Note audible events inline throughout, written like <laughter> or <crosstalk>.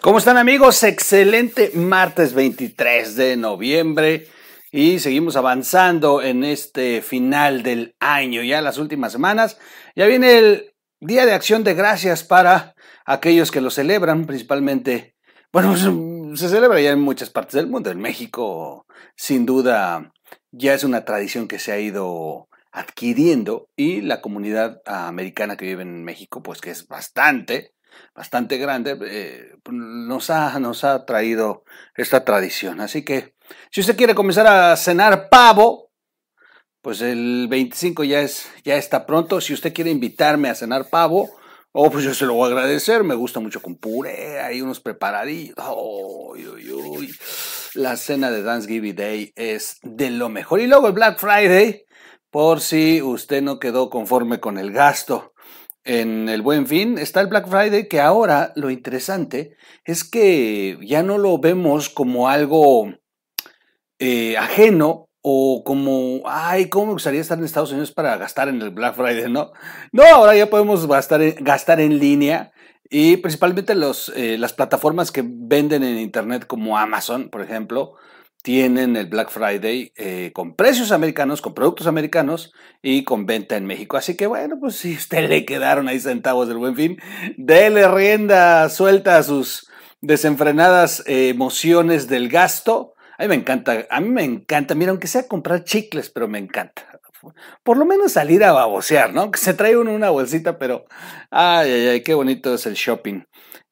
¿Cómo están amigos? Excelente martes 23 de noviembre y seguimos avanzando en este final del año, ya las últimas semanas. Ya viene el Día de Acción de Gracias para aquellos que lo celebran, principalmente, bueno, <laughs> se celebra ya en muchas partes del mundo. En México, sin duda, ya es una tradición que se ha ido adquiriendo y la comunidad americana que vive en México, pues que es bastante, bastante grande, eh, nos, ha, nos ha traído esta tradición. Así que si usted quiere comenzar a cenar pavo, pues el 25 ya, es, ya está pronto. Si usted quiere invitarme a cenar pavo, oh, pues yo se lo voy a agradecer. Me gusta mucho con puré, hay unos preparadillos. La cena de Thanksgiving Day es de lo mejor. Y luego el Black Friday, por si usted no quedó conforme con el gasto en el buen fin está el Black Friday, que ahora lo interesante es que ya no lo vemos como algo eh, ajeno o como, ay, ¿cómo me gustaría estar en Estados Unidos para gastar en el Black Friday? No, no ahora ya podemos gastar en, gastar en línea y principalmente los, eh, las plataformas que venden en Internet como Amazon, por ejemplo, tienen el Black Friday eh, con precios americanos, con productos americanos y con venta en México. Así que bueno, pues si usted le quedaron ahí centavos del buen fin, dele rienda suelta a sus desenfrenadas eh, emociones del gasto. A mí me encanta, a mí me encanta, mira, aunque sea comprar chicles, pero me encanta. Por lo menos salir a babosear, ¿no? Que se trae uno una bolsita, pero ay, ay, ay, qué bonito es el shopping.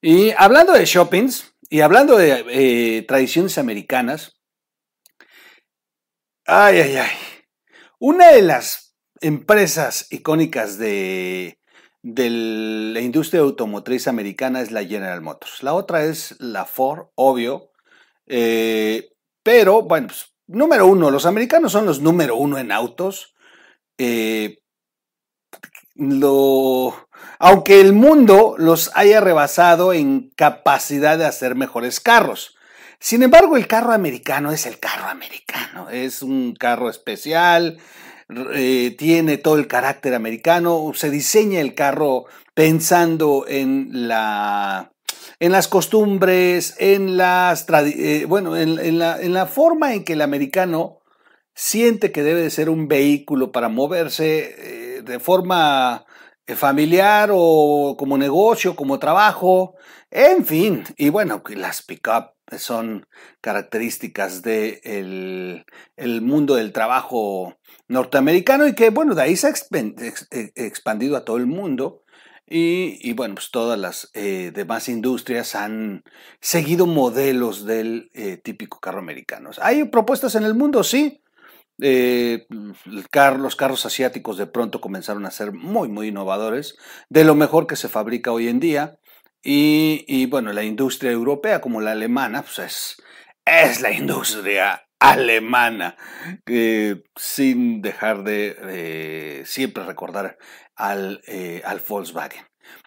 Y hablando de shoppings y hablando de eh, tradiciones americanas, Ay, ay, ay. Una de las empresas icónicas de, la industria automotriz americana es la General Motors. La otra es la Ford, obvio. Eh, pero, bueno, pues, número uno, los americanos son los número uno en autos. Eh, aunque el mundo los haya rebasado en capacidad de hacer mejores carros. Sin embargo, el carro americano es el carro americano, es un carro especial, eh, tiene todo el carácter americano, se diseña el carro pensando en la en las costumbres, en las eh, bueno, en, la, en, la, forma en que el americano siente que debe de ser un vehículo para moverse eh, de forma familiar o como negocio, como trabajo, en fin, y bueno, las pick-up son características del el mundo del trabajo norteamericano y que, bueno, de ahí se ha e, expandido a todo el mundo. Y, bueno, pues todas las eh, demás industrias han seguido modelos del eh, típico carro americano. ¿Hay propuestas en el mundo? Sí. Eh, los carros asiáticos de pronto comenzaron a ser muy, muy innovadores, de lo mejor que se fabrica hoy en día. Y, bueno, la industria europea como la alemana, pues es, es la industria <laughs> alemana, sin dejar de siempre recordar al, eh, al Volkswagen.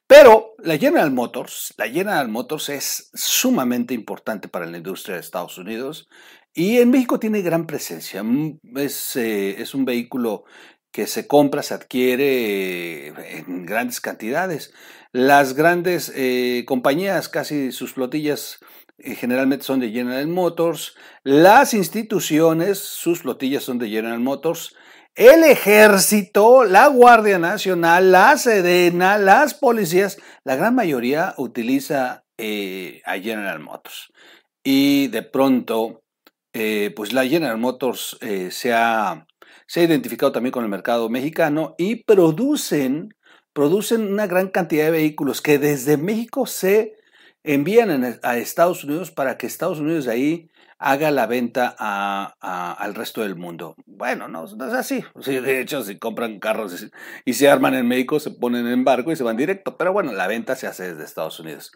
Pero la General Motors, la General Motors es sumamente importante para la industria de Estados Unidos y en México tiene gran presencia. Mm, es, eh, es un vehículo que se compra, se adquiere en grandes cantidades. Las grandes eh, compañías, casi sus flotillas eh, generalmente son de General Motors. Las instituciones, sus flotillas son de General Motors. El ejército, la Guardia Nacional, la Sedena, las policías, la gran mayoría utiliza eh, a General Motors. Y de pronto, pues la General Motors se ha se ha identificado también con el mercado mexicano y producen, producen una gran cantidad de vehículos que desde México se envían a Estados Unidos para que Estados Unidos de ahí haga la venta al resto del mundo. Bueno, no, es así. de hecho, si compran carros y, se arman en México, se ponen en barco y se van directo. Pero bueno, la venta se hace desde Estados Unidos.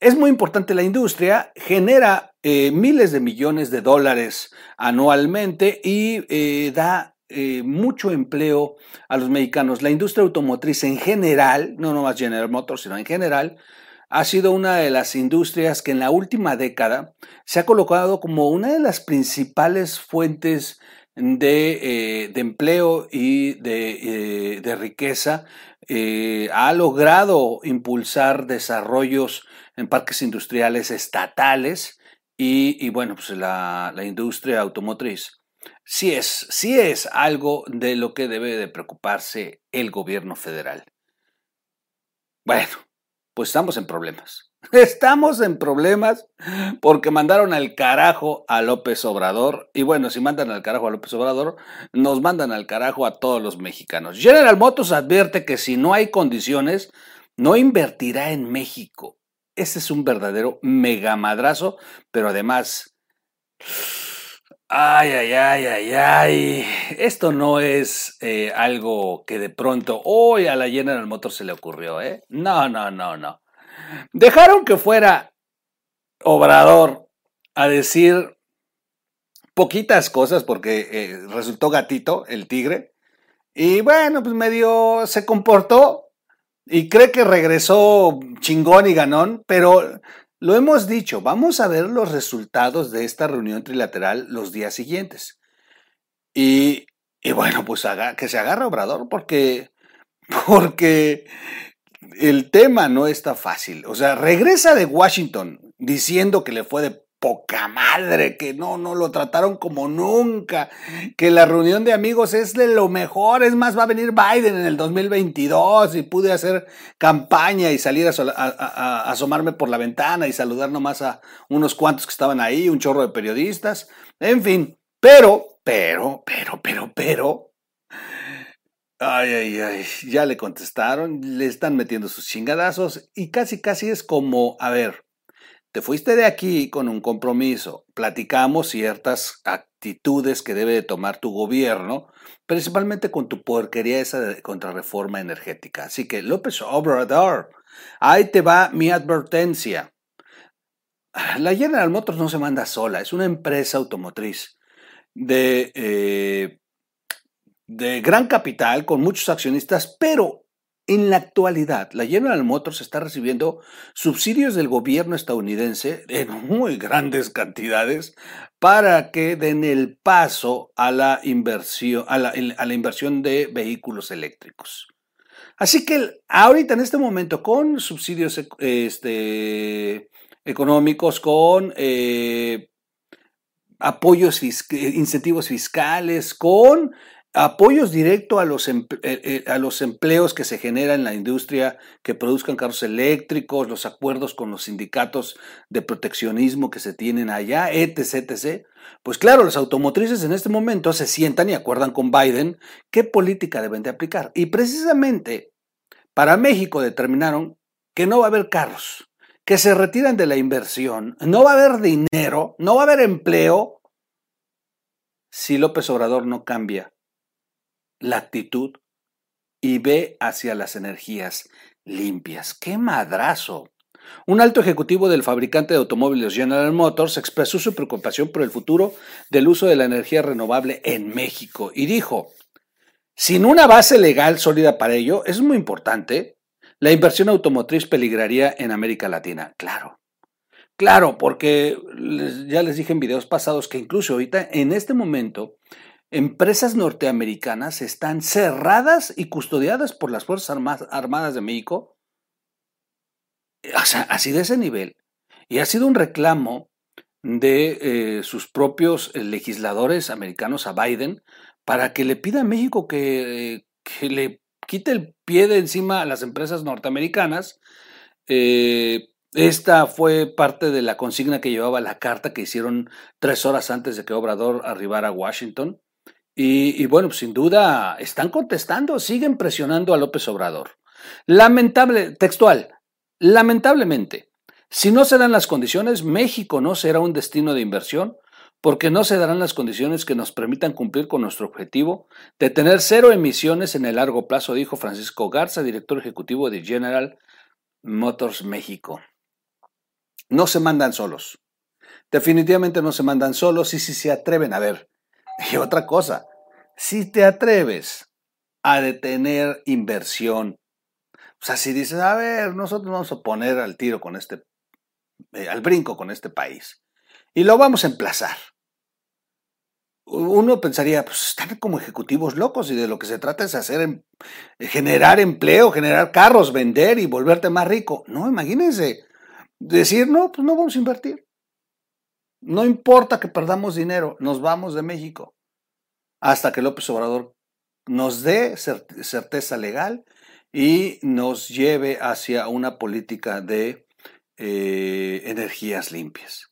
Es muy importante la industria, genera eh, miles de millones de dólares anualmente y eh, da eh, mucho empleo a los mexicanos. La industria automotriz en general, no nomás General Motors, sino en general, ha sido una de las industrias que en la última década se ha colocado como una de las principales fuentes de, empleo y de, riqueza, ha logrado impulsar desarrollos en parques industriales estatales y, bueno, pues la, la industria automotriz sí es, es algo de lo que debe de preocuparse el gobierno federal. Bueno, pues estamos en problemas. <laughs> Estamos en problemas porque mandaron al carajo a López Obrador. Y bueno, si mandan al carajo a López Obrador, nos mandan al carajo a todos los mexicanos. General Motors advierte que si no hay condiciones, no invertirá en México. Ese es un verdadero megamadrazo, pero además Ay, ay, ay, ay, ay. Esto no es eh, algo que de pronto hoy a la General Motors se le ocurrió, ¿eh? No, no, no, no. Dejaron que fuera Obrador a decir poquitas cosas porque eh, resultó gatito el tigre. Y bueno, pues medio se comportó y cree que regresó chingón y ganón, pero lo hemos dicho, vamos a ver los resultados de esta reunión trilateral los días siguientes. Y, bueno, pues haga, que se agarre Obrador porque, porque el tema no está fácil. O sea, regresa de Washington diciendo que le fue de poca madre, que no, no lo trataron como nunca, que la reunión de amigos es de lo mejor, es más, va a venir Biden en el 2022 y pude hacer campaña y salir a, asomarme por la ventana y saludar nomás a unos cuantos que estaban ahí, un chorro de periodistas, en fin, pero, pero, pero, pero, pero, Ay, ay, ay, ya le contestaron, le están metiendo sus chingadazos y casi, casi es como, a ver, te fuiste de aquí con un compromiso, platicamos ciertas actitudes que debe de tomar tu gobierno, principalmente con tu porquería esa de contrarreforma energética. Así que López Obrador, ahí te va mi advertencia. La General Motors no se manda sola, es una empresa automotriz de, eh, de gran capital, con muchos accionistas, pero en la actualidad, la General Motors está recibiendo subsidios del gobierno estadounidense en <laughs> muy grandes cantidades para que den el paso a la inversión, a la, inversión de vehículos eléctricos. Así que ahorita en este momento, con subsidios este, económicos, con eh, apoyos, incentivos fiscales, con apoyos directos a los, eh, eh, a los empleos que se generan en la industria que produzcan carros eléctricos, los acuerdos con los sindicatos de proteccionismo que se tienen allá, etc, etc. Pues claro, los automotrices en este momento se sientan y acuerdan con Biden qué política deben de aplicar. Y precisamente para México determinaron que no va a haber carros, que se retiran de la inversión, no va a haber dinero, no va a haber empleo si López Obrador no cambia la actitud y ve hacia las energías limpias. ¡Qué madrazo! Un alto ejecutivo del fabricante de automóviles General Motors expresó su preocupación por el futuro del uso de la energía renovable en México y dijo, sin una base legal sólida para ello, es muy importante, la inversión automotriz peligraría en América Latina. Claro, claro, porque ya les dije en videos pasados que incluso ahorita, en este momento, empresas norteamericanas están cerradas y custodiadas por las Fuerzas Armadas de México. Así de ese nivel. Y ha sido un reclamo de eh, sus propios eh, legisladores americanos a Biden para que le pida a México que, le quite el pie de encima a las empresas norteamericanas. Eh, esta fue parte de la consigna que llevaba la carta que hicieron tres horas antes de que Obrador arribara a Washington. Y, bueno, sin duda están contestando, siguen presionando a López Obrador. Lamentable, textual, lamentablemente, si no se dan las condiciones, México no será un destino de inversión porque no se darán las condiciones que nos permitan cumplir con nuestro objetivo de tener cero emisiones en el largo plazo, dijo Francisco Garza, director ejecutivo de General Motors México. No se mandan solos. Definitivamente no se mandan solos y si se atreven a ver. Y otra cosa, si te atreves a detener inversión, o sea, si dices, a ver, nosotros vamos a poner al tiro con este, eh, al brinco con este país, y lo vamos a emplazar. uno pensaría, pues están como ejecutivos locos y de lo que se trata es hacer, em, generar empleo, generar carros, vender y volverte más rico. No, imagínense, decir, no, pues no vamos a invertir. No importa que perdamos dinero, nos vamos de México hasta que López Obrador nos dé certeza legal y nos lleve hacia una política de eh, energías limpias.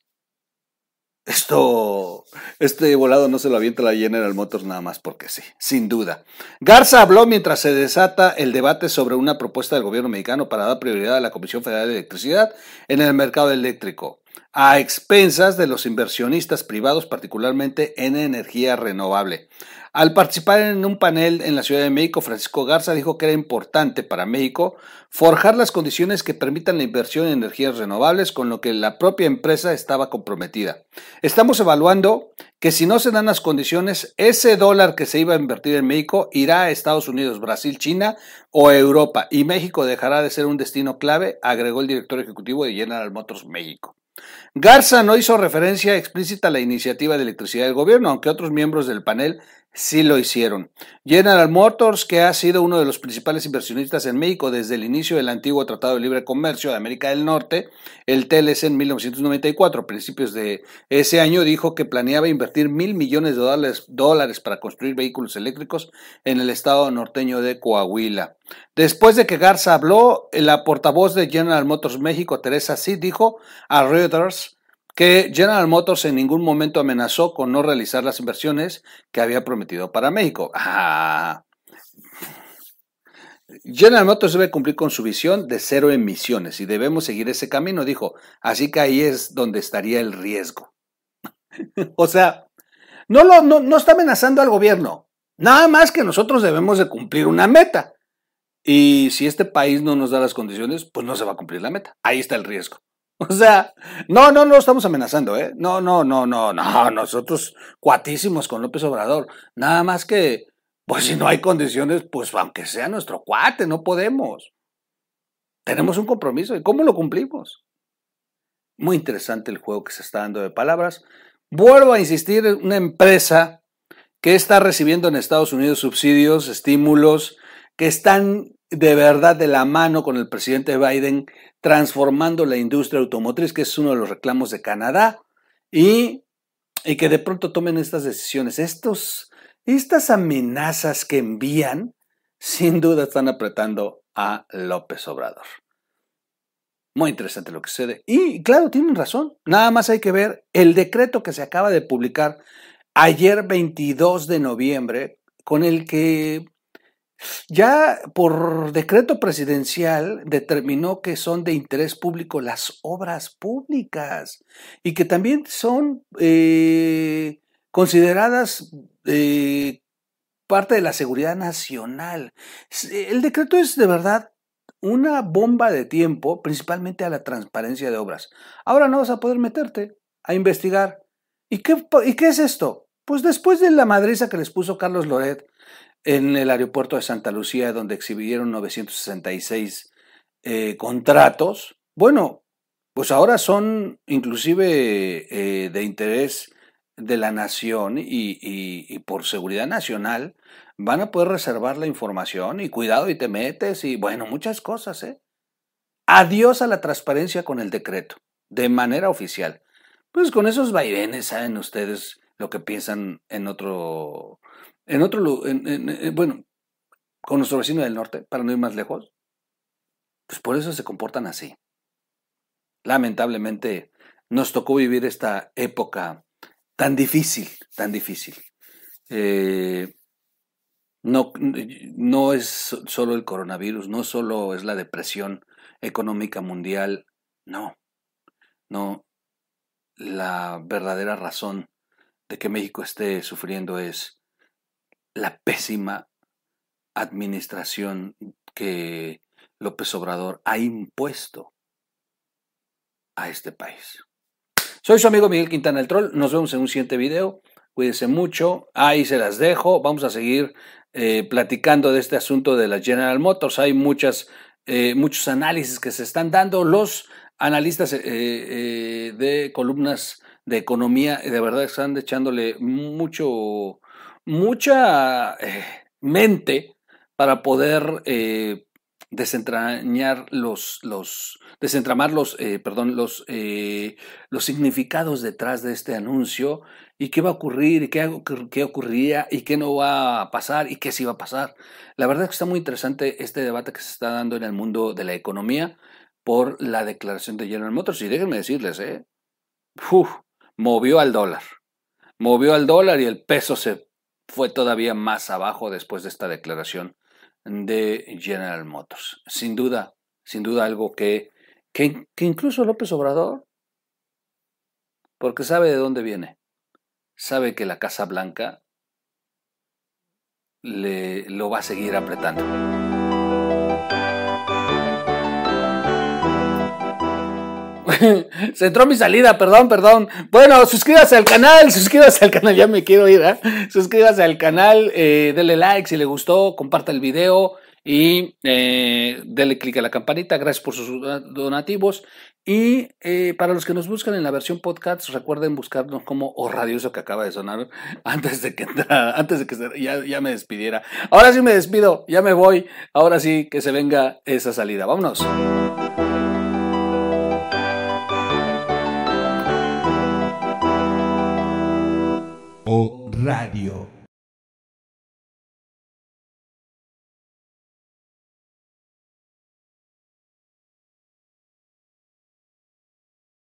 Esto, este volado no se lo avienta la General Motors nada más porque sí, sin duda. Garza habló mientras se desata el debate sobre una propuesta del gobierno mexicano para dar prioridad a la Comisión Federal de Electricidad en el mercado eléctrico, a expensas de los inversionistas privados, particularmente en energía renovable. Al participar en un panel en la Ciudad de México, Francisco Garza dijo que era importante para México forjar las condiciones que permitan la inversión en energías renovables, con lo que la propia empresa estaba comprometida. Estamos evaluando que si no se dan las condiciones, ese dólar que se iba a invertir en México irá a Estados Unidos, Brasil, China o Europa, y México dejará de ser un destino clave, agregó el director ejecutivo de General Motors México. Garza no hizo referencia explícita a la iniciativa de electricidad del gobierno, aunque otros miembros del panel sí lo hicieron. General Motors, que ha sido uno de los principales inversionistas en México desde el inicio del antiguo Tratado de Libre Comercio de América del Norte, el TLC en 1994, a principios de ese año, dijo que planeaba invertir mil millones de dólares, dólares para construir vehículos eléctricos en el estado norteño de Coahuila. Después de que Garza habló, la portavoz de General Motors México, Teresa Sí, dijo a Reuters que General Motors en ningún momento amenazó con no realizar las inversiones que había prometido para México. Ah. General Motors debe cumplir con su visión de cero emisiones y debemos seguir ese camino, dijo. Así que ahí es donde estaría el riesgo. <laughs> o sea, no, lo, no, no está amenazando al gobierno. Nada más que nosotros debemos de cumplir una meta. Y si este país no nos da las condiciones, pues no se va a cumplir la meta. Ahí está el riesgo. <laughs> O sea, no, no, no estamos amenazando, ¿eh? No, no, no, no, no, <laughs> nosotros cuatísimos con López Obrador. Nada más que, pues si no hay condiciones, pues aunque sea nuestro cuate, no podemos. Tenemos un compromiso. ¿Y cómo lo cumplimos? Muy interesante el juego que se está dando de palabras. Vuelvo a insistir, una empresa que está recibiendo en Estados Unidos subsidios, estímulos, que están de verdad de la mano con el presidente Biden transformando la industria automotriz, que es uno de los reclamos de Canadá, y, y que de pronto tomen estas decisiones. Estos, estas amenazas que envían, sin duda están apretando a López Obrador. Muy interesante lo que sucede. Y claro, tienen razón. Nada más hay que ver el decreto que se acaba de publicar ayer 22 de noviembre, con el que ya por decreto presidencial determinó que son de interés público las obras públicas y que también son eh, consideradas eh, parte de la seguridad nacional. El decreto es de verdad una bomba de tiempo, principalmente a la transparencia de obras. Ahora no vas a poder meterte a investigar. ¿Y qué, y qué es esto? Pues después de la madriza que les puso Carlos Loret, en el aeropuerto de Santa Lucía, donde exhibieron 966 eh, contratos. Bueno, pues ahora son inclusive eh, de interés de la nación y, por seguridad nacional, van a poder reservar la información y cuidado y te metes y bueno, muchas cosas, ¿eh? Adiós a la transparencia con el decreto, de manera oficial. Pues con esos vaivenes saben ustedes lo que piensan en otro en otro bueno, con nuestro vecino del norte, para no ir más lejos, pues por eso se comportan así. Lamentablemente nos tocó vivir esta época tan difícil, tan difícil. Eh, no, no es solo el coronavirus, no solo es la depresión económica mundial, no, no. La verdadera razón de que México esté sufriendo es la pésima administración que López Obrador ha impuesto a este país. Soy su amigo Miguel Quintana el Troll. Nos vemos en un siguiente video. Cuídense mucho. Ahí se las dejo. Vamos a seguir eh, platicando de este asunto de la General Motors. Hay muchas, eh, muchos análisis que se están dando. Los analistas eh, de columnas de economía, de verdad están echándole mucho, mucha eh, mente para poder eh, desentrañar los, los desentramar los, eh, perdón, los, eh, los significados detrás de este anuncio y qué va a ocurrir y qué, qué ocurriría y qué no va a pasar y qué sí va a pasar. La verdad es que está muy interesante este debate que se está dando en el mundo de la economía por la declaración de General Motors y déjenme decirles, eh, movió al dólar, movió al dólar y el peso se fue todavía más abajo después de esta declaración de General Motors. Sin duda, sin duda algo que, que, incluso López Obrador, porque sabe de dónde viene, sabe que la Casa Blanca le, lo va a seguir apretando. <laughs> Se entró mi salida, perdón, perdón. Bueno, suscríbase al canal, suscríbase al canal, <laughs> ya me quiero ir, ¿eh? Suscríbase al canal, eh, denle like si le gustó, comparta el video y eh, denle click a la campanita. Gracias por sus donativos. Y eh, para los que nos buscan en la versión podcast, recuerden buscarnos como O Radioso que acaba de sonar <laughs> antes de que antes de que ya, ya me despidiera. Ahora sí me despido, ya me voy. Ahora sí que se venga esa salida. Vámonos. Radio.